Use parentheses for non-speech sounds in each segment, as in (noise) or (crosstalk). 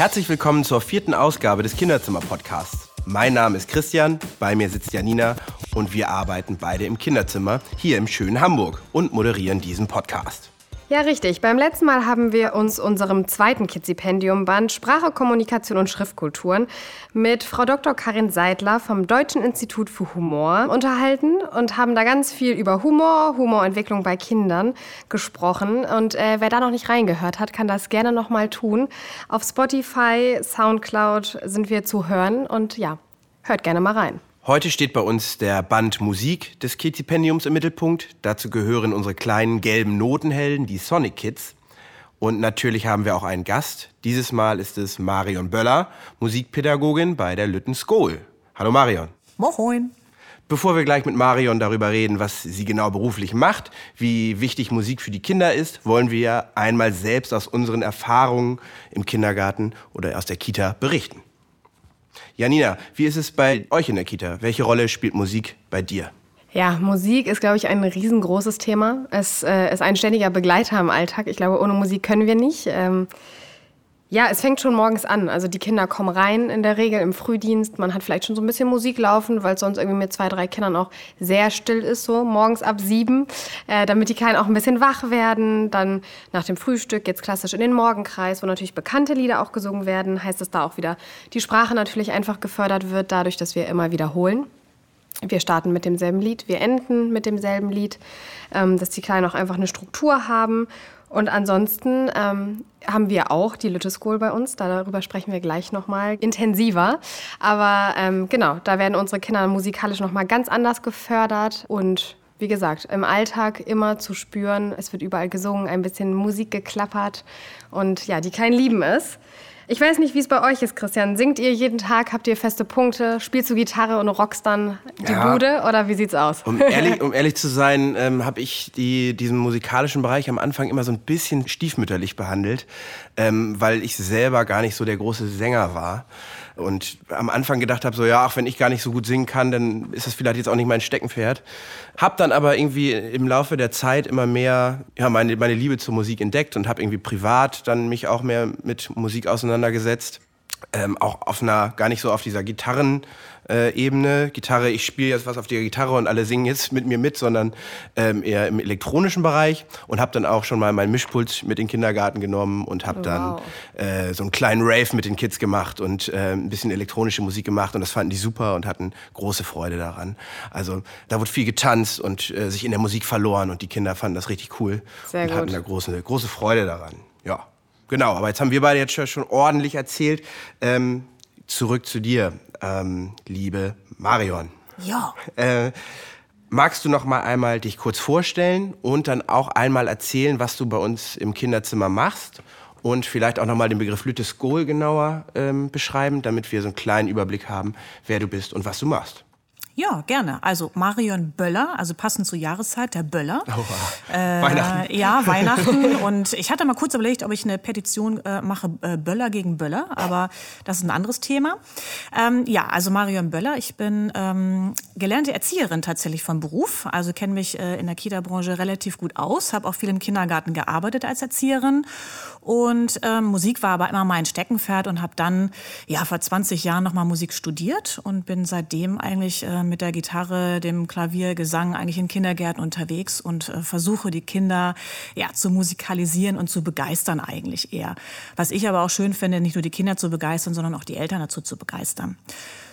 Herzlich willkommen zur vierten Ausgabe des Kinderzimmer-Podcasts. Mein Name ist Christian, bei mir sitzt Janina und wir arbeiten beide im Kinderzimmer hier im schönen Hamburg und moderieren diesen Podcast. Ja, richtig. Beim letzten Mal haben wir uns unserem zweiten Kidzipendium-Band Sprache, Kommunikation und Schriftkulturen mit Frau Dr. Karin Seidler vom Deutschen Institut für Humor unterhalten und haben da ganz viel über Humor, Humorentwicklung bei Kindern gesprochen. Und äh, wer da noch nicht reingehört hat, kann das gerne noch mal tun. Auf Spotify, Soundcloud sind wir zu hören und ja, hört gerne mal rein. Heute steht bei uns der Band Musik des Kizipendiums im Mittelpunkt. Dazu gehören unsere kleinen gelben Notenhelden, die Sonic Kids. Und natürlich haben wir auch einen Gast. Dieses Mal ist es Marion Böller, Musikpädagogin bei der Lütten School. Hallo Marion. Moin. Bevor wir gleich mit Marion darüber reden, was sie genau beruflich macht, wie wichtig Musik für die Kinder ist, wollen wir einmal selbst aus unseren Erfahrungen im Kindergarten oder aus der Kita berichten. Janina, wie ist es bei euch in der Kita? Welche Rolle spielt Musik bei dir? Ja, Musik ist, glaube ich, ein riesengroßes Thema. Es äh, ist ein ständiger Begleiter im Alltag. Ich glaube, ohne Musik können wir nicht. Ähm, ja, es fängt schon morgens an. Also die Kinder kommen rein in der Regel im Frühdienst. Man hat vielleicht schon so ein bisschen Musik laufen, weil es sonst irgendwie mit zwei, drei Kindern auch sehr still ist, so morgens ab sieben, äh, damit die Kleinen auch ein bisschen wach werden. Dann nach dem Frühstück geht's klassisch in den Morgenkreis, wo natürlich bekannte Lieder auch gesungen werden. Heißt, dass da auch wieder die Sprache natürlich einfach gefördert wird, dadurch, dass wir immer wiederholen. Wir starten mit demselben Lied, wir enden mit demselben Lied, ähm, dass die Kleinen auch einfach eine Struktur haben. Und ansonsten ähm, haben wir auch die Lütte School bei uns. Darüber sprechen wir gleich nochmal intensiver. Aber ähm, genau, da werden unsere Kinder musikalisch nochmal ganz anders gefördert. Und wie gesagt, im Alltag immer zu spüren, es wird überall gesungen, ein bisschen Musik geklappert. Und ja, die Kleinen lieben es. Ich weiß nicht, wie es bei euch ist, Christian. Singt ihr jeden Tag? Habt ihr feste Punkte? Spielst du Gitarre und rockst dann die ja. Bude? Oder wie sieht's aus? Um ehrlich, um ehrlich zu sein, ähm, habe ich die, diesen musikalischen Bereich am Anfang immer so ein bisschen stiefmütterlich behandelt, ähm, weil ich selber gar nicht so der große Sänger war. Und am Anfang gedacht habe, so ja, auch wenn ich gar nicht so gut singen kann, dann ist das vielleicht jetzt auch nicht mein Steckenpferd. Hab dann aber irgendwie im Laufe der Zeit immer mehr ja, meine, meine Liebe zur Musik entdeckt und habe irgendwie privat dann mich auch mehr mit Musik auseinandergesetzt. Ähm, auch auf einer, gar nicht so auf dieser Gitarren, äh, Ebene. Gitarre, ich spiele jetzt was auf der Gitarre und alle singen jetzt mit mir mit, sondern ähm, eher im elektronischen Bereich und habe dann auch schon mal mein Mischpult mit in den Kindergarten genommen und habe wow. dann äh, so einen kleinen Rave mit den Kids gemacht und äh, ein bisschen elektronische Musik gemacht und das fanden die super und hatten große Freude daran. Also da wurde viel getanzt und äh, sich in der Musik verloren und die Kinder fanden das richtig cool Sehr und gut. hatten da große, große Freude daran. Ja. Genau, aber jetzt haben wir beide jetzt schon ordentlich erzählt. Ähm, zurück zu dir ähm, liebe Marion. Ja. Äh, magst du noch mal einmal dich kurz vorstellen und dann auch einmal erzählen, was du bei uns im Kinderzimmer machst? Und vielleicht auch noch mal den Begriff Lütte Skohl genauer ähm, beschreiben, damit wir so einen kleinen Überblick haben, wer du bist und was du machst. Ja, gerne. Also Marion Böller, also passend zur Jahreszeit, der Böller. Oh, äh, Weihnachten. Ja, (laughs) Weihnachten. Und ich hatte mal kurz überlegt, ob ich eine Petition äh, mache, äh, Böller gegen Böller, aber das ist ein anderes Thema. Ähm, ja, also Marion Böller, ich bin ähm, gelernte Erzieherin tatsächlich vom Beruf, also kenne mich äh, in der Kita-Branche relativ gut aus, habe auch viel im Kindergarten gearbeitet als Erzieherin und ähm, Musik war aber immer mein Steckenpferd und habe dann ja vor 20 Jahren nochmal Musik studiert und bin seitdem eigentlich äh, mit der Gitarre, dem Klavier, Gesang eigentlich in Kindergärten unterwegs und äh, versuche die Kinder ja zu musikalisieren und zu begeistern eigentlich eher. Was ich aber auch schön finde, nicht nur die Kinder zu begeistern, sondern auch die Eltern dazu zu begeistern.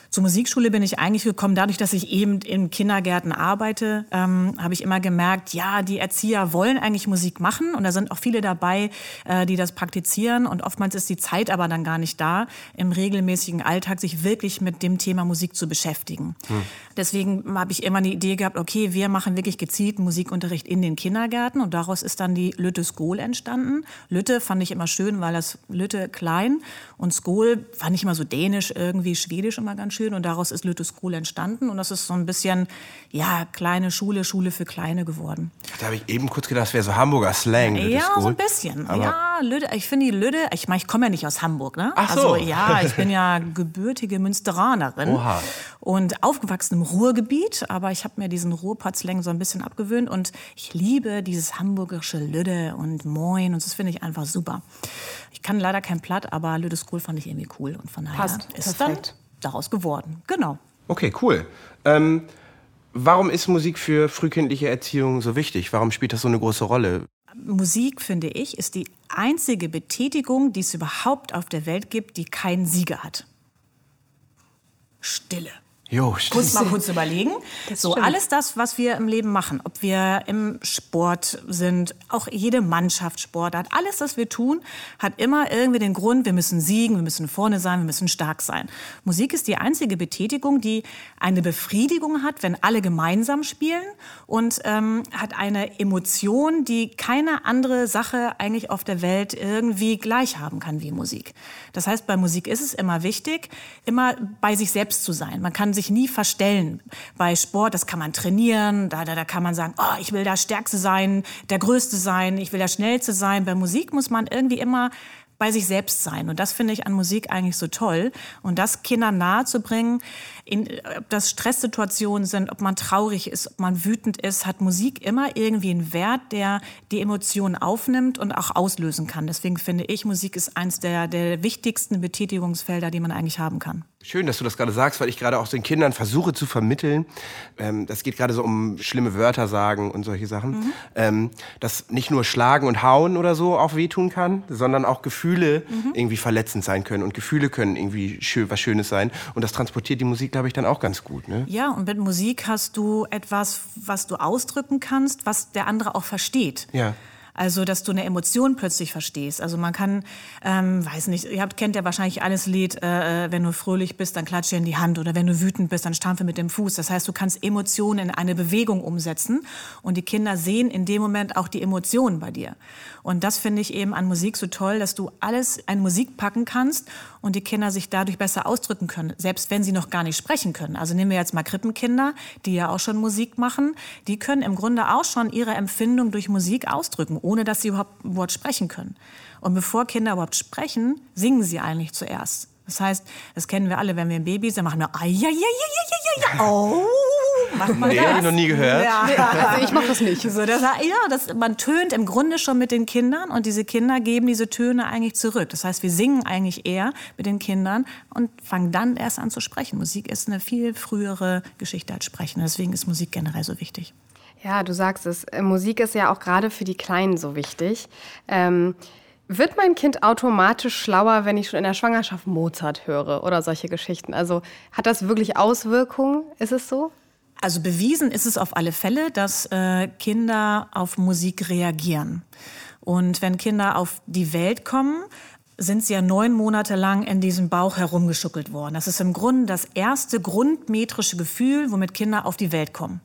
Zur Musikschule bin ich eigentlich gekommen, dadurch, dass ich eben in Kindergärten arbeite, ähm, habe ich immer gemerkt, ja, die Erzieher wollen eigentlich Musik machen und da sind auch viele dabei, äh, die das praktizieren und oftmals ist die Zeit aber dann gar nicht da, im regelmäßigen Alltag sich wirklich mit dem Thema Musik zu beschäftigen. Hm. Deswegen habe ich immer die Idee gehabt, okay, wir machen wirklich gezielt Musikunterricht in den Kindergärten und daraus ist dann die Lütte Skol entstanden. Lütte fand ich immer schön, weil das Lütte klein und Skol fand ich immer so dänisch, irgendwie schwedisch immer ganz schön und daraus ist Lütte School entstanden und das ist so ein bisschen, ja, kleine Schule, Schule für Kleine geworden. Da habe ich eben kurz gedacht, das wäre so Hamburger Slang. Lütte Ja, School. so ein bisschen. Aber ja, Lütte, ich finde die Lütte, ich meine, ich komme ja nicht aus Hamburg, ne? Ach so. Also ja, ich bin ja gebürtige Münsteranerin Oha. und aufgewachsen im Ruhrgebiet, aber ich habe mir diesen Ruhrpott-Slang so ein bisschen abgewöhnt und ich liebe dieses hamburgische Lütte und Moin und das finde ich einfach super. Ich kann leider kein Platt, aber Lütte School fand ich irgendwie cool und von daher Passt. ist Perfekt. dann daraus geworden. Genau. Okay, cool. Ähm, warum ist Musik für frühkindliche Erziehung so wichtig? Warum spielt das so eine große Rolle? Musik, finde ich, ist die einzige Betätigung, die es überhaupt auf der Welt gibt, die keinen Sieger hat. Stille. Jo, Kurz mal kurz überlegen. so stimmt. alles das, was wir im Leben machen, ob wir im Sport sind, auch jede Mannschaftssportart, alles, was wir tun, hat immer irgendwie den Grund, wir müssen siegen, wir müssen vorne sein, wir müssen stark sein. Musik ist die einzige Betätigung, die eine Befriedigung hat, wenn alle gemeinsam spielen und ähm, hat eine Emotion, die keine andere Sache eigentlich auf der Welt irgendwie gleich haben kann wie Musik. Das heißt, bei Musik ist es immer wichtig, immer bei sich selbst zu sein. Man kann sich nie verstellen. Bei Sport, das kann man trainieren, da, da, da kann man sagen, oh, ich will der Stärkste sein, der Größte sein, ich will der Schnellste sein. Bei Musik muss man irgendwie immer bei sich selbst sein. Und das finde ich an Musik eigentlich so toll. Und das Kindern nahezubringen, in, ob das Stresssituationen sind, ob man traurig ist, ob man wütend ist, hat Musik immer irgendwie einen Wert, der die Emotionen aufnimmt und auch auslösen kann. Deswegen finde ich, Musik ist eines der, der wichtigsten Betätigungsfelder, die man eigentlich haben kann. Schön, dass du das gerade sagst, weil ich gerade auch den Kindern versuche zu vermitteln. Ähm, das geht gerade so um schlimme Wörter sagen und solche Sachen. Ähm, dass nicht nur Schlagen und Hauen oder so auch wehtun kann, sondern auch Gefühle irgendwie verletzend sein können. Und Gefühle können irgendwie schön, was Schönes sein. Und das transportiert die Musik, glaube ich, dann auch ganz gut. Ne? Ja, und mit Musik hast du etwas, was du ausdrücken kannst, was der andere auch versteht. Ja. Also, dass du eine Emotion plötzlich verstehst. Also man kann, ähm, weiß nicht, ihr habt, kennt ja wahrscheinlich alles Lied, äh, wenn du fröhlich bist, dann klatsche in die Hand oder wenn du wütend bist, dann stampfe mit dem Fuß. Das heißt, du kannst Emotionen in eine Bewegung umsetzen und die Kinder sehen in dem Moment auch die Emotionen bei dir. Und das finde ich eben an Musik so toll, dass du alles in Musik packen kannst und die Kinder sich dadurch besser ausdrücken können, selbst wenn sie noch gar nicht sprechen können. Also nehmen wir jetzt mal Krippenkinder, die ja auch schon Musik machen, die können im Grunde auch schon ihre Empfindung durch Musik ausdrücken, ohne dass sie überhaupt ein Wort sprechen können. Und bevor Kinder überhaupt sprechen, singen sie eigentlich zuerst. Das heißt, das kennen wir alle, wenn wir ein Baby sind, machen wir ai, ai, ai, ai, ai, ai, oh, man Nee, hab ich noch nie gehört. Also ich mache das nicht. So, das, ja, das, man tönt im Grunde schon mit den Kindern und diese Kinder geben diese Töne eigentlich zurück. Das heißt, wir singen eigentlich eher mit den Kindern und fangen dann erst an zu sprechen. Musik ist eine viel frühere Geschichte als Sprechen. Deswegen ist Musik generell so wichtig. Ja, du sagst es. Musik ist ja auch gerade für die Kleinen so wichtig. Ähm, wird mein Kind automatisch schlauer, wenn ich schon in der Schwangerschaft Mozart höre oder solche Geschichten? Also hat das wirklich Auswirkungen? Ist es so? Also bewiesen ist es auf alle Fälle, dass äh, Kinder auf Musik reagieren. Und wenn Kinder auf die Welt kommen, sind sie ja neun Monate lang in diesem Bauch herumgeschuckelt worden. Das ist im Grunde das erste grundmetrische Gefühl, womit Kinder auf die Welt kommen.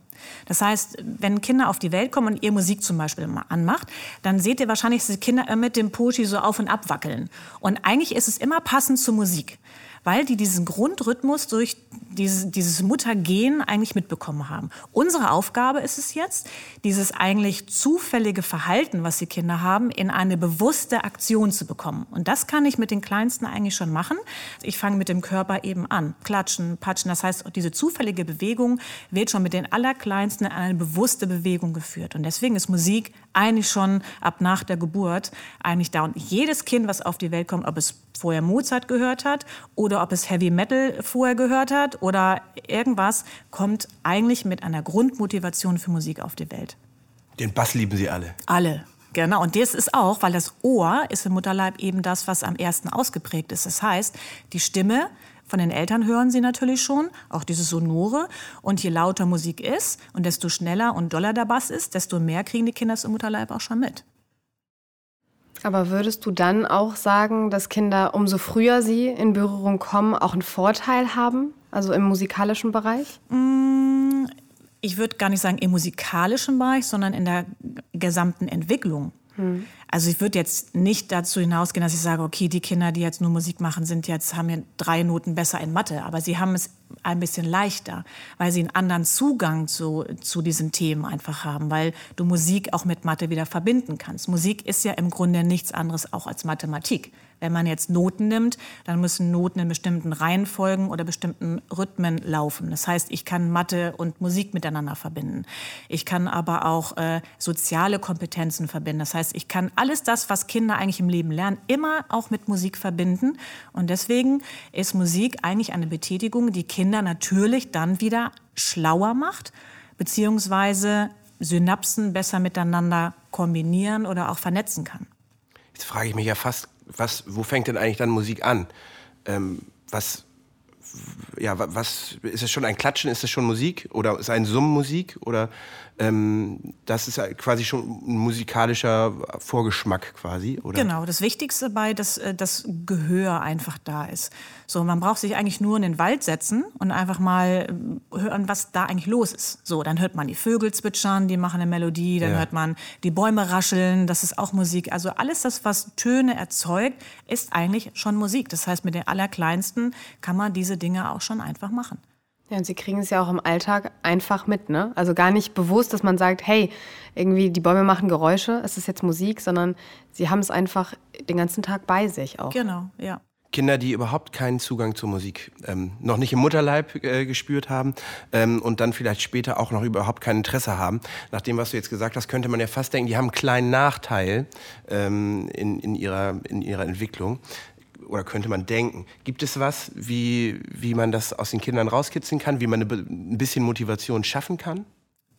Das heißt, wenn Kinder auf die Welt kommen und ihr Musik zum Beispiel anmacht, dann seht ihr wahrscheinlich, dass die Kinder immer mit dem Poschi so auf und ab wackeln. Und eigentlich ist es immer passend zur Musik, weil die diesen Grundrhythmus durch dieses, dieses Muttergehen eigentlich mitbekommen haben. Unsere Aufgabe ist es jetzt, dieses eigentlich zufällige Verhalten, was die Kinder haben, in eine bewusste Aktion zu bekommen. Und das kann ich mit den Kleinsten eigentlich schon machen. Ich fange mit dem Körper eben an. Klatschen, patschen. Das heißt, diese zufällige Bewegung wird schon mit den Allerkleinsten in eine bewusste Bewegung geführt. Und deswegen ist Musik eigentlich schon ab nach der Geburt eigentlich da. Und jedes Kind, was auf die Welt kommt, ob es vorher Mozart gehört hat oder ob es Heavy Metal vorher gehört hat oder irgendwas, kommt eigentlich mit einer Grundmotivation für Musik auf die Welt. Den Bass lieben sie alle. Alle. Genau, und das ist auch, weil das Ohr ist im Mutterleib eben das, was am ersten ausgeprägt ist. Das heißt, die Stimme von den Eltern hören sie natürlich schon, auch dieses Sonore. Und je lauter Musik ist und desto schneller und doller der Bass ist, desto mehr kriegen die Kinder es im Mutterleib auch schon mit. Aber würdest du dann auch sagen, dass Kinder, umso früher sie in Berührung kommen, auch einen Vorteil haben? Also im musikalischen Bereich? ich würde gar nicht sagen im musikalischen Bereich, sondern in der gesamten Entwicklung. Also ich würde jetzt nicht dazu hinausgehen, dass ich sage, okay, die Kinder, die jetzt nur Musik machen, sind jetzt haben ja drei Noten besser in Mathe, aber sie haben es ein bisschen leichter, weil sie einen anderen Zugang zu, zu diesen Themen einfach haben, weil du Musik auch mit Mathe wieder verbinden kannst. Musik ist ja im Grunde nichts anderes auch als Mathematik. Wenn man jetzt Noten nimmt, dann müssen Noten in bestimmten Reihenfolgen oder bestimmten Rhythmen laufen. Das heißt, ich kann Mathe und Musik miteinander verbinden. Ich kann aber auch äh, soziale Kompetenzen verbinden. Das heißt, ich kann alles das, was Kinder eigentlich im Leben lernen, immer auch mit Musik verbinden. Und deswegen ist Musik eigentlich eine Betätigung, die Kinder natürlich dann wieder schlauer macht, beziehungsweise Synapsen besser miteinander kombinieren oder auch vernetzen kann. Jetzt frage ich mich ja fast was, wo fängt denn eigentlich dann Musik an? Ähm, was, ja, was, ist es schon ein Klatschen, ist es schon Musik? Oder ist ein Summen Musik? Oder ähm, das ist quasi schon ein musikalischer Vorgeschmack quasi, oder? Genau, das Wichtigste dabei, dass äh, das Gehör einfach da ist. So, man braucht sich eigentlich nur in den Wald setzen und einfach mal äh, hören, was da eigentlich los ist. So, dann hört man die Vögel zwitschern, die machen eine Melodie, dann ja. hört man die Bäume rascheln, das ist auch Musik. Also alles das, was Töne erzeugt, ist eigentlich schon Musik. Das heißt, mit den Allerkleinsten kann man diese Dinge auch schon einfach machen. Ja, und sie kriegen es ja auch im Alltag einfach mit, ne? Also gar nicht bewusst, dass man sagt, hey, irgendwie die Bäume machen Geräusche, es ist jetzt Musik, sondern sie haben es einfach den ganzen Tag bei sich auch. Genau, ja. Kinder, die überhaupt keinen Zugang zur Musik, ähm, noch nicht im Mutterleib äh, gespürt haben ähm, und dann vielleicht später auch noch überhaupt kein Interesse haben. Nach dem, was du jetzt gesagt hast, könnte man ja fast denken, die haben einen kleinen Nachteil ähm, in, in, ihrer, in ihrer Entwicklung oder könnte man denken. Gibt es was, wie, wie man das aus den Kindern rauskitzeln kann, wie man eine, ein bisschen Motivation schaffen kann?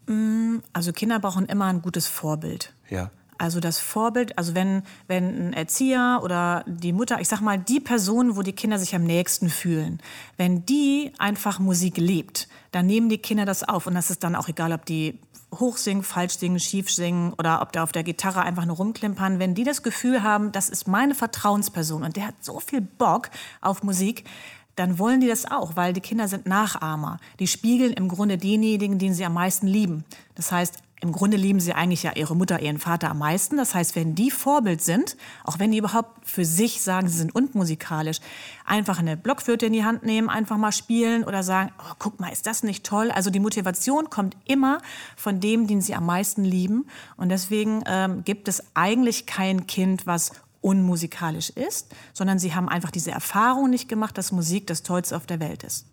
Mm, also Kinder brauchen immer ein gutes Vorbild. Ja. Also das Vorbild, also wenn, wenn ein Erzieher oder die Mutter, ich sag mal, die Person, wo die Kinder sich am nächsten fühlen, wenn die einfach Musik lebt, dann nehmen die Kinder das auf. Und das ist dann auch egal, ob die hoch singen, falsch singen, schief singen oder ob der auf der Gitarre einfach nur rumklimpern. Wenn die das Gefühl haben, das ist meine Vertrauensperson und der hat so viel Bock auf Musik, dann wollen die das auch, weil die Kinder sind Nachahmer. Die spiegeln im Grunde denjenigen, den sie am meisten lieben. Das heißt, im Grunde lieben sie eigentlich ja ihre Mutter, ihren Vater am meisten. Das heißt, wenn die Vorbild sind, auch wenn die überhaupt für sich sagen, sie sind unmusikalisch, einfach eine Blockflöte in die Hand nehmen, einfach mal spielen oder sagen, oh, guck mal, ist das nicht toll? Also die Motivation kommt immer von dem, den sie am meisten lieben. Und deswegen ähm, gibt es eigentlich kein Kind, was unmusikalisch ist, sondern sie haben einfach diese Erfahrung nicht gemacht, dass Musik das Tollste auf der Welt ist.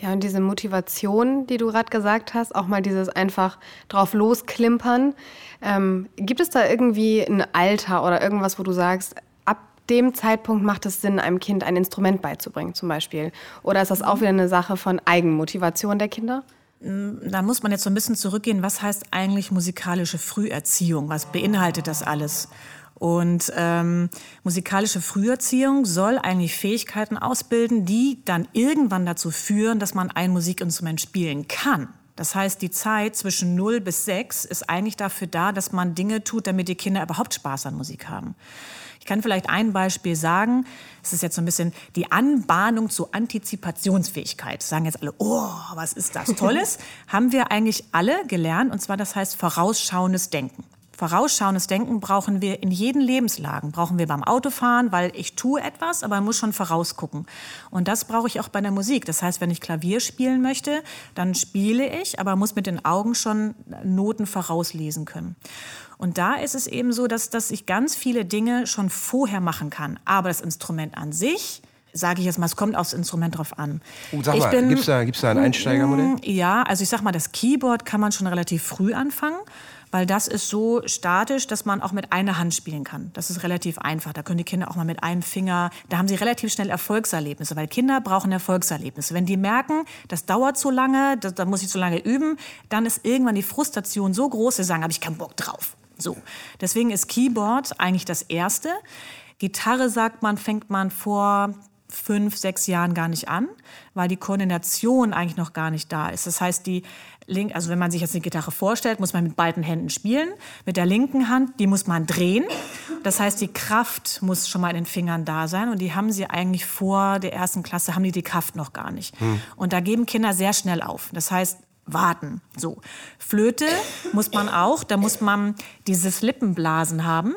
Ja, und diese Motivation, die du gerade gesagt hast, auch mal dieses einfach drauf losklimpern. Ähm, gibt es da irgendwie ein Alter oder irgendwas, wo du sagst, ab dem Zeitpunkt macht es Sinn, einem Kind ein Instrument beizubringen, zum Beispiel? Oder ist das auch wieder eine Sache von Eigenmotivation der Kinder? Mm, da muss man jetzt so ein bisschen zurückgehen. Was heißt eigentlich musikalische Früherziehung? Was beinhaltet das alles? Und ähm, musikalische Früherziehung soll eigentlich Fähigkeiten ausbilden, die dann irgendwann dazu führen, dass man ein Musikinstrument spielen kann. Das heißt, die Zeit zwischen 0 bis 6 ist eigentlich dafür da, dass man Dinge tut, damit die Kinder überhaupt Spaß an Musik haben. Ich kann vielleicht ein Beispiel sagen. Es ist jetzt so ein bisschen die Anbahnung zur Antizipationsfähigkeit. Sagen jetzt alle, oh, was ist das Tolles? (laughs) Haben wir eigentlich alle gelernt. Und zwar das heißt vorausschauendes Denken. Vorausschauendes Denken brauchen wir in jeden Lebenslagen. Brauchen wir beim Autofahren, weil ich tue etwas, aber muss schon vorausgucken. Und das brauche ich auch bei der Musik. Das heißt, wenn ich Klavier spielen möchte, dann spiele ich, aber muss mit den Augen schon Noten vorauslesen können. Und da ist es eben so, dass, dass ich ganz viele Dinge schon vorher machen kann. Aber das Instrument an sich, sage ich jetzt mal, es kommt aufs Instrument drauf an. Oh, sag mal, gibt es da, gibt's da ein Einsteigermodell? Ja, also ich sag mal, das Keyboard kann man schon relativ früh anfangen weil das ist so statisch, dass man auch mit einer Hand spielen kann. Das ist relativ einfach. Da können die Kinder auch mal mit einem Finger, da haben sie relativ schnell Erfolgserlebnisse, weil Kinder brauchen Erfolgserlebnisse. Wenn die merken, das dauert zu lange, da, da muss ich zu lange üben, dann ist irgendwann die Frustration so groß, sie sagen, habe ich keinen Bock drauf. So. Deswegen ist Keyboard eigentlich das Erste. Gitarre sagt man, fängt man vor fünf, sechs Jahren gar nicht an, weil die Koordination eigentlich noch gar nicht da ist. Das heißt, die link, also wenn man sich jetzt eine Gitarre vorstellt, muss man mit beiden Händen spielen. Mit der linken Hand, die muss man drehen. Das heißt, die Kraft muss schon mal in den Fingern da sein und die haben sie eigentlich vor der ersten Klasse, haben die die Kraft noch gar nicht. Hm. Und da geben Kinder sehr schnell auf. Das heißt, warten. So. Flöte muss man auch, da muss man dieses Lippenblasen haben.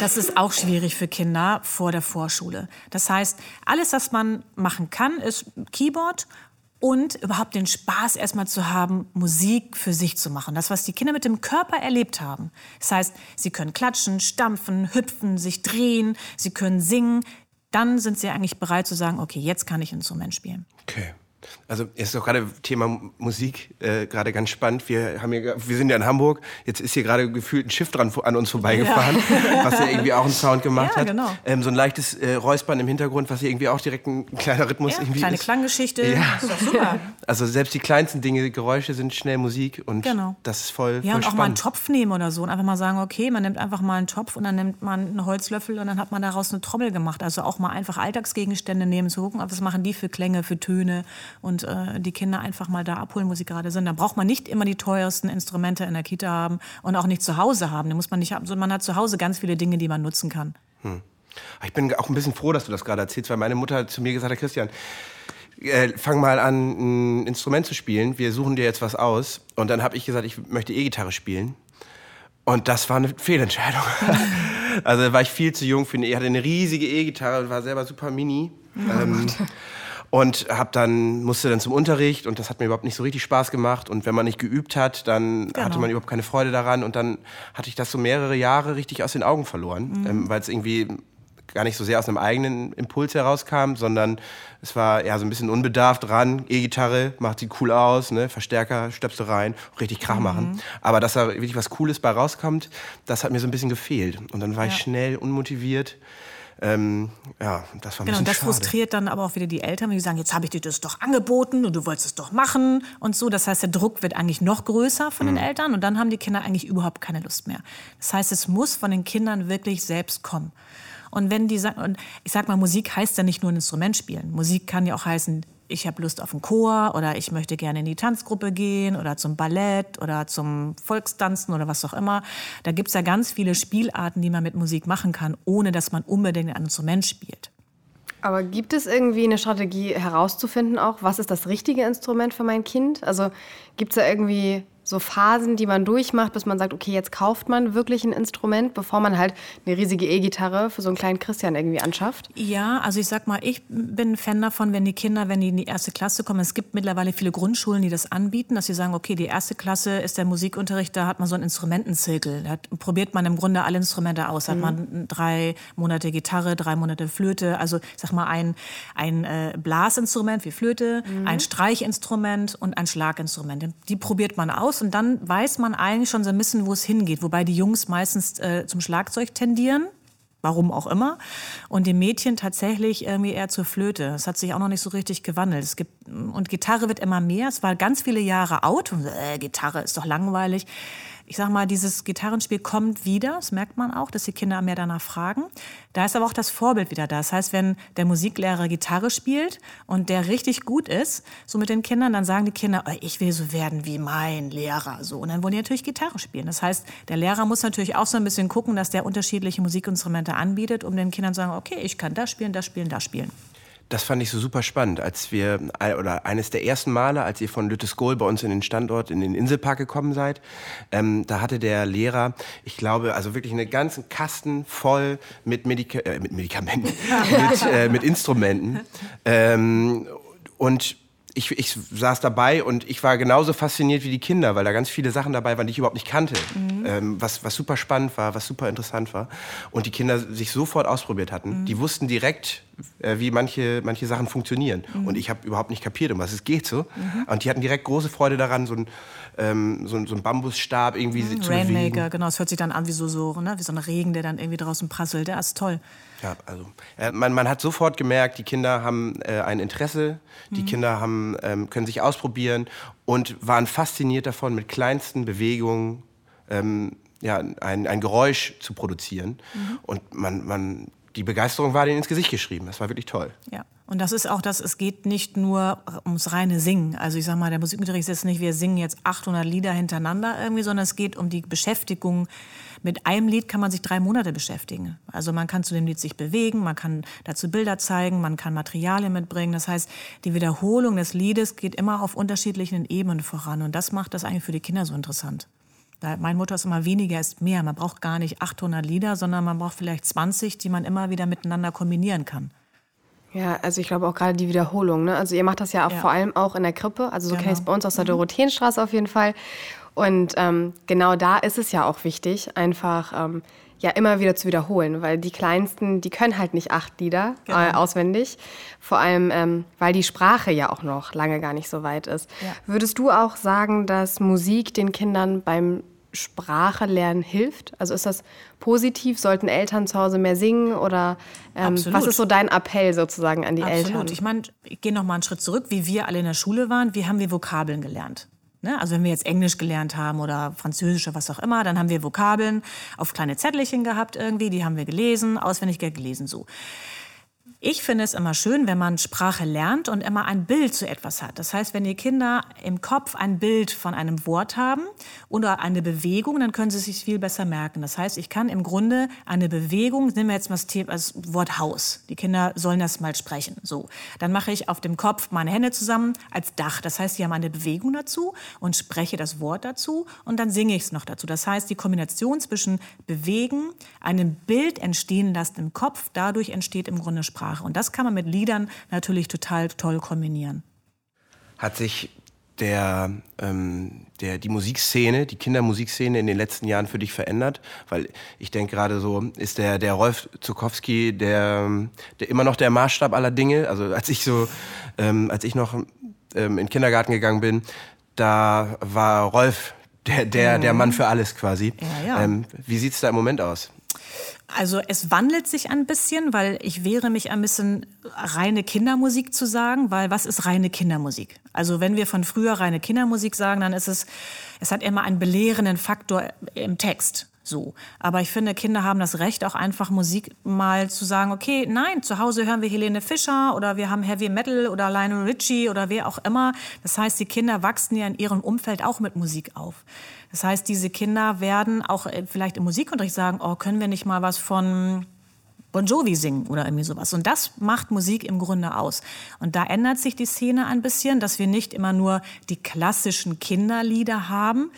das ist auch schwierig für Kinder vor der Vorschule. Das heißt, alles, was man machen kann, ist Keyboard und überhaupt den Spaß erstmal zu haben, Musik für sich zu machen. Das, was die Kinder mit dem Körper erlebt haben. Das heißt, sie können klatschen, stampfen, hüpfen, sich drehen, sie können singen. Dann sind sie eigentlich bereit zu sagen, okay, jetzt kann ich Instrument spielen. Okay. Also es ist auch gerade Thema Musik äh, gerade ganz spannend. Wir haben hier, wir sind ja in Hamburg. Jetzt ist hier gerade gefühlt ein Schiff dran an uns vorbeigefahren, ja. (laughs) was ja irgendwie auch einen Sound gemacht ja, hat. Genau. Ähm, so ein leichtes äh, Räuspern im Hintergrund, was hier irgendwie auch direkt ein kleiner Rhythmus ja, irgendwie kleine ist. Klanggeschichte. Ja. Das ist super. (laughs) Also selbst die kleinsten Dinge, Geräusche sind schnell Musik und genau. das ist voll, ja, voll und auch mal einen Topf nehmen oder so und einfach mal sagen, okay, man nimmt einfach mal einen Topf und dann nimmt man einen Holzlöffel und dann hat man daraus eine Trommel gemacht. Also auch mal einfach Alltagsgegenstände nehmen, zu gucken, was machen die für Klänge, für Töne und äh, die Kinder einfach mal da abholen, wo sie gerade sind. Da braucht man nicht immer die teuersten Instrumente in der Kita haben und auch nicht zu Hause haben. Die muss man nicht haben, sondern man hat zu Hause ganz viele Dinge, die man nutzen kann. Hm. Ich bin auch ein bisschen froh, dass du das gerade erzählst, weil meine Mutter zu mir gesagt hat, Christian, äh, fang mal an, ein Instrument zu spielen. Wir suchen dir jetzt was aus. Und dann habe ich gesagt, ich möchte E-Gitarre spielen. Und das war eine Fehlentscheidung. (laughs) also war ich viel zu jung für eine, ich hatte eine riesige E-Gitarre und war selber super mini. Oh ähm, und hab dann musste dann zum Unterricht und das hat mir überhaupt nicht so richtig Spaß gemacht und wenn man nicht geübt hat, dann genau. hatte man überhaupt keine Freude daran und dann hatte ich das so mehrere Jahre richtig aus den Augen verloren, mhm. ähm, weil es irgendwie gar nicht so sehr aus einem eigenen Impuls herauskam, sondern es war ja so ein bisschen unbedarft dran. E-Gitarre macht sie cool aus, ne? Verstärker stöpst du rein, richtig Krach mhm. machen. Aber dass da wirklich was Cooles bei rauskommt, das hat mir so ein bisschen gefehlt. Und dann war ja. ich schnell unmotiviert ähm, ja, das war ein genau, bisschen das schade. frustriert dann aber auch wieder die Eltern, die sagen, jetzt habe ich dir das doch angeboten und du wolltest es doch machen und so. Das heißt, der Druck wird eigentlich noch größer von mhm. den Eltern und dann haben die Kinder eigentlich überhaupt keine Lust mehr. Das heißt, es muss von den Kindern wirklich selbst kommen. Und wenn die sagen, und ich sag mal, Musik heißt ja nicht nur ein Instrument spielen. Musik kann ja auch heißen, ich habe Lust auf einen Chor oder ich möchte gerne in die Tanzgruppe gehen oder zum Ballett oder zum Volkstanzen oder was auch immer. Da gibt es ja ganz viele Spielarten, die man mit Musik machen kann, ohne dass man unbedingt ein Instrument spielt. Aber gibt es irgendwie eine Strategie herauszufinden auch, was ist das richtige Instrument für mein Kind? Also gibt es da irgendwie so Phasen, die man durchmacht, bis man sagt, okay, jetzt kauft man wirklich ein Instrument, bevor man halt eine riesige E-Gitarre für so einen kleinen Christian irgendwie anschafft? Ja, also ich sag mal, ich bin ein Fan davon, wenn die Kinder, wenn die in die erste Klasse kommen, es gibt mittlerweile viele Grundschulen, die das anbieten, dass sie sagen, okay, die erste Klasse ist der Musikunterricht, da hat man so einen Instrumentenzirkel, da probiert man im Grunde alle Instrumente aus, da mhm. hat man drei Monate Gitarre, drei Monate Flöte, also ich sag mal ein, ein äh, Blasinstrument wie Flöte, mhm. ein Streichinstrument und ein Schlaginstrument. Die probiert man aus aus und dann weiß man eigentlich schon so ein bisschen, wo es hingeht. Wobei die Jungs meistens äh, zum Schlagzeug tendieren. Warum auch immer. Und die Mädchen tatsächlich irgendwie eher zur Flöte. Das hat sich auch noch nicht so richtig gewandelt. Es gibt, und Gitarre wird immer mehr. Es war ganz viele Jahre out. Und, äh, Gitarre ist doch langweilig ich sag mal, dieses Gitarrenspiel kommt wieder. Das merkt man auch, dass die Kinder mehr danach fragen. Da ist aber auch das Vorbild wieder da. Das heißt, wenn der Musiklehrer Gitarre spielt und der richtig gut ist, so mit den Kindern, dann sagen die Kinder, oh, ich will so werden wie mein Lehrer. So. Und dann wollen die natürlich Gitarre spielen. Das heißt, der Lehrer muss natürlich auch so ein bisschen gucken, dass der unterschiedliche Musikinstrumente anbietet, um den Kindern zu sagen, okay, ich kann das spielen, das spielen, das spielen. Das fand ich so super spannend, als wir, oder eines der ersten Male, als ihr von Lütteskol bei uns in den Standort, in den Inselpark gekommen seid, ähm, da hatte der Lehrer, ich glaube, also wirklich einen ganzen Kasten voll mit, Medika äh, mit Medikamenten, (laughs) mit, äh, mit Instrumenten. Ähm, und ich, ich saß dabei und ich war genauso fasziniert wie die Kinder, weil da ganz viele Sachen dabei waren, die ich überhaupt nicht kannte. Mhm. Ähm, was, was super spannend war, was super interessant war. Und die Kinder sich sofort ausprobiert hatten. Mhm. Die wussten direkt, äh, wie manche, manche Sachen funktionieren. Mhm. Und ich habe überhaupt nicht kapiert, um was es geht so. Mhm. Und die hatten direkt große Freude daran, so ein, ähm, so, so ein Bambusstab irgendwie mhm. zu Rainmaker, bewegen. genau. Es hört sich dann an wie so, so, ne? wie so ein Regen, der dann irgendwie draußen prasselt. Der ist toll. Ja, also äh, man, man hat sofort gemerkt, die Kinder haben äh, ein Interesse, die mhm. Kinder haben, ähm, können sich ausprobieren und waren fasziniert davon, mit kleinsten Bewegungen ähm, ja, ein, ein Geräusch zu produzieren. Mhm. Und man, man, die Begeisterung war denen ins Gesicht geschrieben. Das war wirklich toll. Ja. Und das ist auch das, es geht nicht nur ums reine Singen. Also ich sag mal, der Musikunterricht ist jetzt nicht, wir singen jetzt 800 Lieder hintereinander irgendwie, sondern es geht um die Beschäftigung. Mit einem Lied kann man sich drei Monate beschäftigen. Also man kann zu dem Lied sich bewegen, man kann dazu Bilder zeigen, man kann Materialien mitbringen. Das heißt, die Wiederholung des Liedes geht immer auf unterschiedlichen Ebenen voran. Und das macht das eigentlich für die Kinder so interessant. Mein Motto ist immer, weniger ist mehr. Man braucht gar nicht 800 Lieder, sondern man braucht vielleicht 20, die man immer wieder miteinander kombinieren kann. Ja, also ich glaube auch gerade die Wiederholung. Ne? Also ihr macht das ja, auch ja. vor allem auch in der Krippe. Also so genau. kenne ich es bei uns aus der mhm. Dorotheenstraße auf jeden Fall. Und ähm, genau da ist es ja auch wichtig, einfach ähm, ja immer wieder zu wiederholen, weil die Kleinsten, die können halt nicht acht Lieder äh, genau. äh, auswendig. Vor allem, ähm, weil die Sprache ja auch noch lange gar nicht so weit ist. Ja. Würdest du auch sagen, dass Musik den Kindern beim Sprache lernen hilft? Also ist das positiv? Sollten Eltern zu Hause mehr singen oder ähm, was ist so dein Appell sozusagen an die Absolut. Eltern? Absolut. Ich meine, ich gehe noch mal einen Schritt zurück, wie wir alle in der Schule waren. Wie haben wir Vokabeln gelernt? Ne? Also wenn wir jetzt Englisch gelernt haben oder Französisch oder was auch immer, dann haben wir Vokabeln auf kleine Zettelchen gehabt irgendwie, die haben wir gelesen, auswendig gelesen so. Ich finde es immer schön, wenn man Sprache lernt und immer ein Bild zu etwas hat. Das heißt, wenn die Kinder im Kopf ein Bild von einem Wort haben oder eine Bewegung, dann können sie sich viel besser merken. Das heißt, ich kann im Grunde eine Bewegung, nehmen wir jetzt mal das Wort Haus. Die Kinder sollen das mal sprechen. So, dann mache ich auf dem Kopf meine Hände zusammen als Dach. Das heißt, sie haben eine Bewegung dazu und spreche das Wort dazu und dann singe ich es noch dazu. Das heißt, die Kombination zwischen Bewegen, einem Bild entstehen lassen im Kopf, dadurch entsteht im Grunde Sprache. Sprache. Und das kann man mit Liedern natürlich total toll kombinieren. Hat sich der, ähm, der, die Musikszene, die Kindermusikszene in den letzten Jahren für dich verändert? Weil ich denke gerade so, ist der, der Rolf Zukowski der, der immer noch der Maßstab aller Dinge? Also als ich so, ähm, als ich noch ähm, in den Kindergarten gegangen bin, da war Rolf der, der, der Mann für alles quasi. Ja, ja. Ähm, wie sieht's da im Moment aus? Also es wandelt sich ein bisschen, weil ich wehre mich ein bisschen, reine Kindermusik zu sagen, weil was ist reine Kindermusik? Also wenn wir von früher reine Kindermusik sagen, dann ist es, es hat immer einen belehrenden Faktor im Text. So. Aber ich finde, Kinder haben das Recht, auch einfach Musik mal zu sagen, okay, nein, zu Hause hören wir Helene Fischer oder wir haben Heavy Metal oder Lionel Richie oder wer auch immer. Das heißt, die Kinder wachsen ja in ihrem Umfeld auch mit Musik auf. Das heißt, diese Kinder werden auch äh, vielleicht im Musikunterricht sagen, oh, können wir nicht mal was von Bon Jovi singen oder irgendwie sowas. Und das macht Musik im Grunde aus. Und da ändert sich die Szene ein bisschen, dass wir nicht immer nur die klassischen Kinderlieder haben,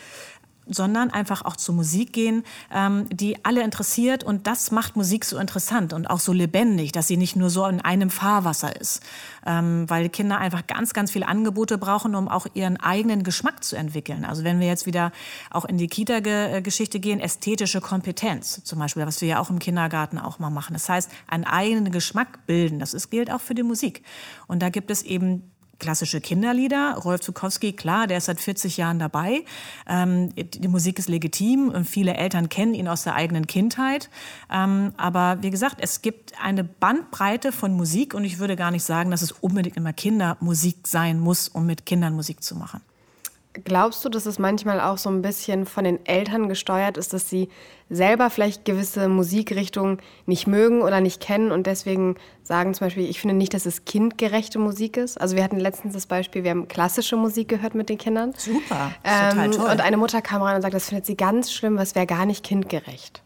sondern einfach auch zu Musik gehen, ähm, die alle interessiert. Und das macht Musik so interessant und auch so lebendig, dass sie nicht nur so in einem Fahrwasser ist. Ähm, weil Kinder einfach ganz, ganz viele Angebote brauchen, um auch ihren eigenen Geschmack zu entwickeln. Also wenn wir jetzt wieder auch in die Kita-Geschichte gehen, ästhetische Kompetenz zum Beispiel, was wir ja auch im Kindergarten auch mal machen. Das heißt, einen eigenen Geschmack bilden. Das ist, gilt auch für die Musik. Und da gibt es eben klassische Kinderlieder. Rolf Zukowski, klar, der ist seit 40 Jahren dabei. Ähm, die Musik ist legitim und viele Eltern kennen ihn aus der eigenen Kindheit. Ähm, aber wie gesagt, es gibt eine Bandbreite von Musik und ich würde gar nicht sagen, dass es unbedingt immer Kindermusik sein muss, um mit Kindern Musik zu machen. Glaubst du, dass es manchmal auch so ein bisschen von den Eltern gesteuert ist, dass sie selber vielleicht gewisse Musikrichtungen nicht mögen oder nicht kennen und deswegen sagen zum Beispiel, ich finde nicht, dass es kindgerechte Musik ist. Also wir hatten letztens das Beispiel, wir haben klassische Musik gehört mit den Kindern. Super, ähm, total toll. Und eine Mutter kam rein und sagt, das findet sie ganz schlimm, was wäre gar nicht kindgerecht.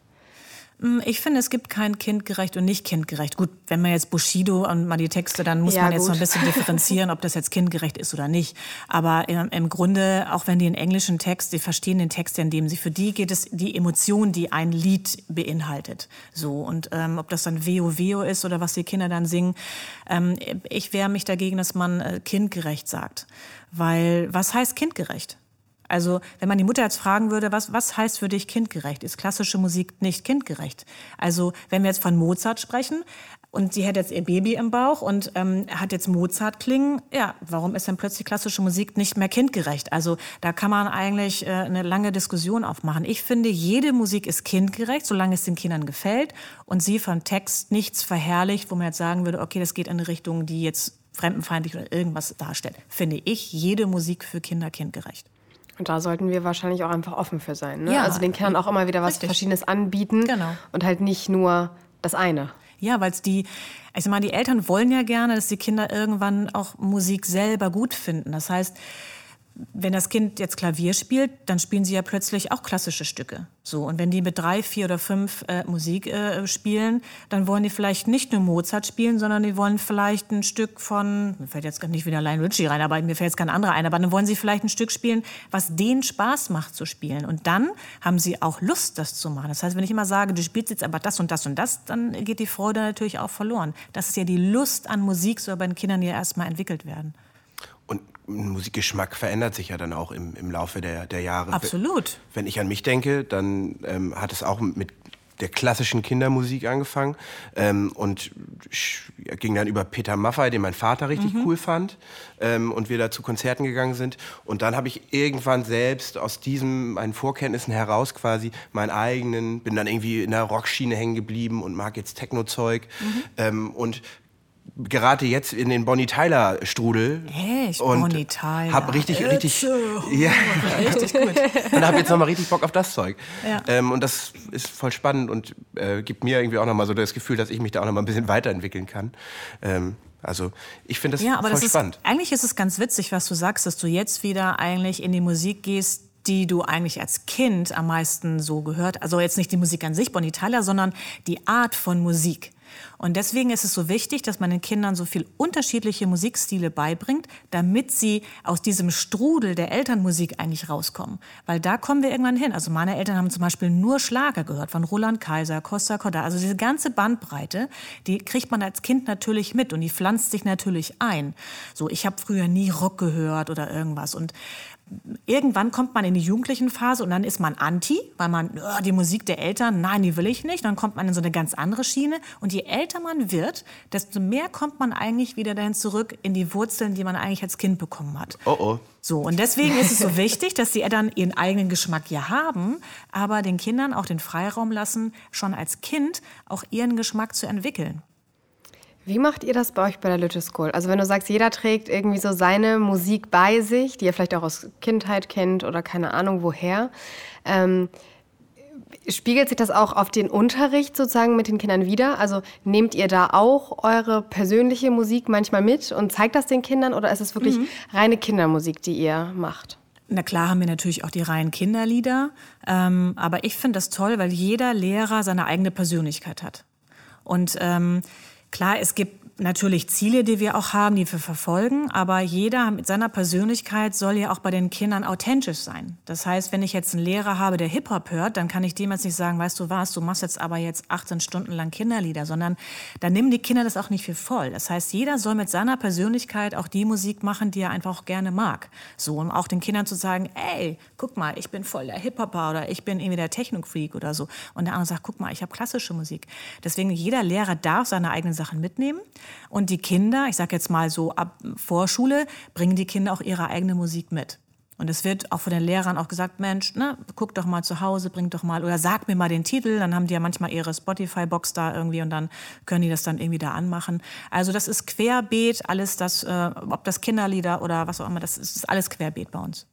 Hm, ich finde, es gibt kein kindgerecht und nicht kindgerecht. Gut, wenn man jetzt Bushido und mal die Texte, dann muss ja, man jetzt gut. noch ein bisschen (laughs) differenzieren, ob das jetzt kindgerecht ist oder nicht. Aber im, im Grunde, auch wenn die einen englischen Text, die verstehen den Text, in dem sie, für die geht es die Emotion, die ein Lied beinhaltet. So. Und ähm, ob das dann Veo Veo ist oder was die Kinder dann singen, ähm, ich wehre mich dagegen, dass man äh, kindgerecht sagt. Weil, was heißt kindgerecht? Also wenn man die Mutter jetzt fragen würde, was, was heißt für dich kindgerecht? Ist klassische Musik nicht kindgerecht? Also wenn wir jetzt von Mozart sprechen und sie hat jetzt ihr Baby im Bauch und ähm, hat jetzt Mozart klingen, ja, warum ist dann plötzlich klassische Musik nicht mehr kindgerecht? Also da kann man eigentlich äh, eine lange Diskussion aufmachen. Ich finde, jede Musik ist kindgerecht, solange es den Kindern gefällt und sie vom Text nichts verherrlicht, wo man jetzt sagen würde, okay, das geht in eine Richtung, die jetzt fremdenfeindlich oder irgendwas darstellt. Finde ich jede Musik für Kinder kindgerecht. Und da sollten wir wahrscheinlich auch einfach offen für sein. Ne? Ja, also den Kindern auch immer wieder was richtig. Verschiedenes anbieten genau. und halt nicht nur das eine. Ja, weil es die, ich sag mal, die Eltern wollen ja gerne, dass die Kinder irgendwann auch Musik selber gut finden. Das heißt, wenn das Kind jetzt Klavier spielt, dann spielen sie ja plötzlich auch klassische Stücke. So und wenn die mit drei, vier oder fünf äh, Musik äh, spielen, dann wollen die vielleicht nicht nur Mozart spielen, sondern die wollen vielleicht ein Stück von, mir fällt jetzt nicht wieder Lionel Richie rein, aber mir fällt jetzt kein anderer ein, aber dann wollen sie vielleicht ein Stück spielen, was denen Spaß macht zu spielen. Und dann haben sie auch Lust, das zu machen. Das heißt, wenn ich immer sage, du spielst jetzt aber das und das und das, dann geht die Freude natürlich auch verloren. Das ist ja die Lust an Musik, so bei den Kindern, ja erstmal entwickelt werden. Und Musikgeschmack verändert sich ja dann auch im, im Laufe der, der Jahre. Absolut. Wenn ich an mich denke, dann ähm, hat es auch mit der klassischen Kindermusik angefangen ähm, und ging dann über Peter Maffay, den mein Vater richtig mhm. cool fand ähm, und wir da zu Konzerten gegangen sind. Und dann habe ich irgendwann selbst aus diesen meinen Vorkenntnissen heraus quasi meinen eigenen, bin dann irgendwie in der Rockschiene hängen geblieben und mag jetzt Techno-Zeug mhm. ähm, und gerate jetzt in den Bonnie Tyler Strudel Echt? und Bonnie Tyler. hab richtig richtig ja (laughs) richtig gut und hab jetzt noch mal richtig Bock auf das Zeug ja. ähm, und das ist voll spannend und äh, gibt mir irgendwie auch noch mal so das Gefühl, dass ich mich da auch noch mal ein bisschen weiterentwickeln kann. Ähm, also ich finde das ja, aber voll das spannend. Ist, eigentlich ist es ganz witzig, was du sagst, dass du jetzt wieder eigentlich in die Musik gehst, die du eigentlich als Kind am meisten so gehört, also jetzt nicht die Musik an sich, Bonnie Tyler, sondern die Art von Musik. Und deswegen ist es so wichtig, dass man den Kindern so viel unterschiedliche Musikstile beibringt, damit sie aus diesem Strudel der Elternmusik eigentlich rauskommen. Weil da kommen wir irgendwann hin. Also meine Eltern haben zum Beispiel nur Schlager gehört, von Roland Kaiser, Costa Corda. Also diese ganze Bandbreite, die kriegt man als Kind natürlich mit und die pflanzt sich natürlich ein. So, ich habe früher nie Rock gehört oder irgendwas. Und irgendwann kommt man in die jugendlichen Phase und dann ist man anti, weil man oh, die Musik der Eltern, nein, die will ich nicht. Dann kommt man in so eine ganz andere Schiene und je älter man wird, desto mehr kommt man eigentlich wieder dahin zurück in die Wurzeln, die man eigentlich als Kind bekommen hat. Oh oh. So und deswegen ist es so wichtig, dass die Eltern ihren eigenen Geschmack ja haben, aber den Kindern auch den Freiraum lassen, schon als Kind auch ihren Geschmack zu entwickeln. Wie macht ihr das bei euch bei der Little School? Also wenn du sagst, jeder trägt irgendwie so seine Musik bei sich, die er vielleicht auch aus Kindheit kennt oder keine Ahnung woher. Ähm, spiegelt sich das auch auf den Unterricht sozusagen mit den Kindern wieder? Also nehmt ihr da auch eure persönliche Musik manchmal mit und zeigt das den Kindern oder ist es wirklich mhm. reine Kindermusik, die ihr macht? Na klar haben wir natürlich auch die reinen Kinderlieder, ähm, aber ich finde das toll, weil jeder Lehrer seine eigene Persönlichkeit hat. Und ähm, Klar, es gibt natürlich Ziele, die wir auch haben, die wir verfolgen, aber jeder mit seiner Persönlichkeit soll ja auch bei den Kindern authentisch sein. Das heißt, wenn ich jetzt einen Lehrer habe, der Hip-Hop hört, dann kann ich dem jetzt nicht sagen, weißt du was, du machst jetzt aber jetzt 18 Stunden lang Kinderlieder, sondern dann nehmen die Kinder das auch nicht für voll. Das heißt, jeder soll mit seiner Persönlichkeit auch die Musik machen, die er einfach auch gerne mag. So, um auch den Kindern zu sagen, ey, guck mal, ich bin voll der Hip-Hopper oder ich bin irgendwie der Techno-Freak oder so. Und der andere sagt, guck mal, ich habe klassische Musik. Deswegen, jeder Lehrer darf seine eigenen Sachen mitnehmen. Und die Kinder, ich sage jetzt mal so ab Vorschule, bringen die Kinder auch ihre eigene Musik mit. Und es wird auch von den Lehrern auch gesagt, Mensch, ne, guck doch mal zu Hause, bring doch mal oder sag mir mal den Titel. Dann haben die ja manchmal ihre Spotify-Box da irgendwie und dann können die das dann irgendwie da anmachen. Also das ist querbeet, alles das, äh, ob das Kinderlieder oder was auch immer, das ist alles querbeet bei uns.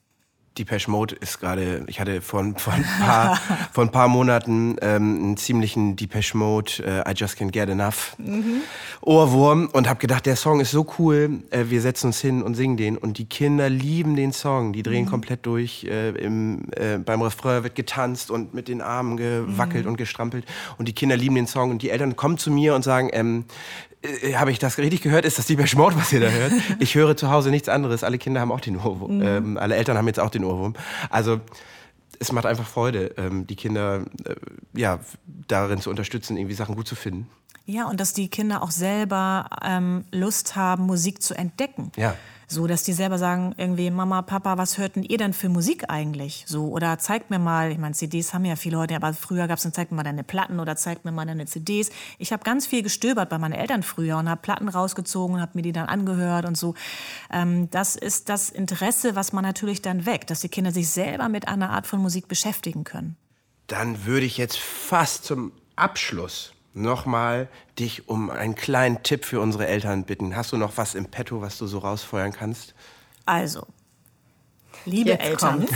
Depeche Mode ist gerade, ich hatte vor, vor, ein, paar, (laughs) vor ein paar Monaten ähm, einen ziemlichen Depeche Mode, äh, I Just Can't Get Enough mhm. Ohrwurm und habe gedacht, der Song ist so cool, äh, wir setzen uns hin und singen den und die Kinder lieben den Song, die drehen mhm. komplett durch, äh, im, äh, beim Refrain wird getanzt und mit den Armen gewackelt mhm. und gestrampelt und die Kinder lieben den Song und die Eltern kommen zu mir und sagen, ähm, äh, habe ich das richtig gehört? Ist das die Mode, was ihr da (laughs) hört? Ich höre zu Hause nichts anderes. Alle Kinder haben auch den Ohrwurm. Mhm. Ähm, alle Eltern haben jetzt auch den Ohrwurm. Also es macht einfach Freude, ähm, die Kinder äh, ja, darin zu unterstützen, irgendwie Sachen gut zu finden. Ja, und dass die Kinder auch selber ähm, Lust haben, Musik zu entdecken. Ja. So, dass die selber sagen, irgendwie, Mama, Papa, was hörten ihr denn für Musik eigentlich? So, oder zeigt mir mal, ich meine, CDs haben ja viele Leute, aber früher gab es dann, zeig mir mal deine Platten oder zeig mir mal deine CDs. Ich habe ganz viel gestöbert bei meinen Eltern früher und habe Platten rausgezogen und habe mir die dann angehört und so. Ähm, das ist das Interesse, was man natürlich dann weckt, dass die Kinder sich selber mit einer Art von Musik beschäftigen können. Dann würde ich jetzt fast zum Abschluss nochmal dich um einen kleinen Tipp für unsere Eltern bitten. Hast du noch was im Petto, was du so rausfeuern kannst? Also, Liebe Jetzt Eltern,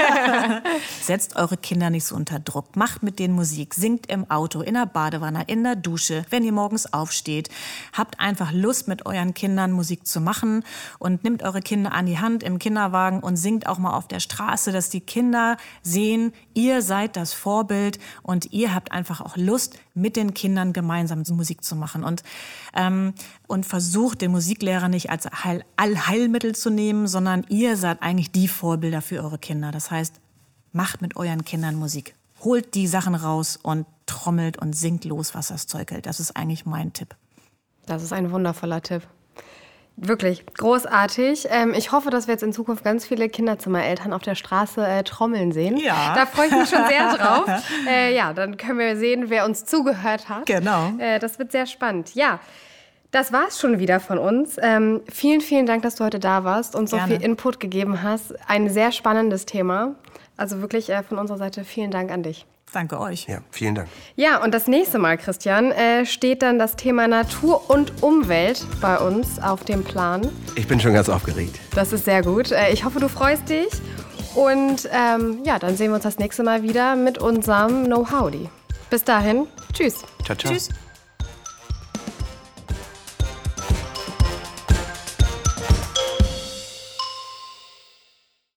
(laughs) setzt eure Kinder nicht so unter Druck. Macht mit denen Musik, singt im Auto, in der Badewanne, in der Dusche, wenn ihr morgens aufsteht. Habt einfach Lust, mit euren Kindern Musik zu machen und nimmt eure Kinder an die Hand im Kinderwagen und singt auch mal auf der Straße, dass die Kinder sehen, ihr seid das Vorbild und ihr habt einfach auch Lust, mit den Kindern gemeinsam Musik zu machen. Und, ähm, und versucht, den Musiklehrer nicht als Heil Allheilmittel zu nehmen, sondern ihr seid eigentlich die Vorbilder für eure Kinder. Das heißt, macht mit euren Kindern Musik. Holt die Sachen raus und trommelt und singt los, was das Zeug hält. Das ist eigentlich mein Tipp. Das ist ein wundervoller Tipp. Wirklich großartig. Ähm, ich hoffe, dass wir jetzt in Zukunft ganz viele Kinderzimmereltern auf der Straße äh, trommeln sehen. Ja. Da freue ich mich schon sehr (laughs) drauf. Äh, ja, dann können wir sehen, wer uns zugehört hat. Genau. Äh, das wird sehr spannend. Ja. Das war's schon wieder von uns. Ähm, vielen, vielen Dank, dass du heute da warst und so Gerne. viel Input gegeben hast. Ein sehr spannendes Thema. Also wirklich äh, von unserer Seite vielen Dank an dich. Danke euch. Ja, vielen Dank. Ja, und das nächste Mal, Christian, äh, steht dann das Thema Natur und Umwelt bei uns auf dem Plan. Ich bin schon ganz aufgeregt. Das ist sehr gut. Äh, ich hoffe, du freust dich. Und ähm, ja, dann sehen wir uns das nächste Mal wieder mit unserem No Howdy. Bis dahin, tschüss. Ciao, ciao. Tschüss.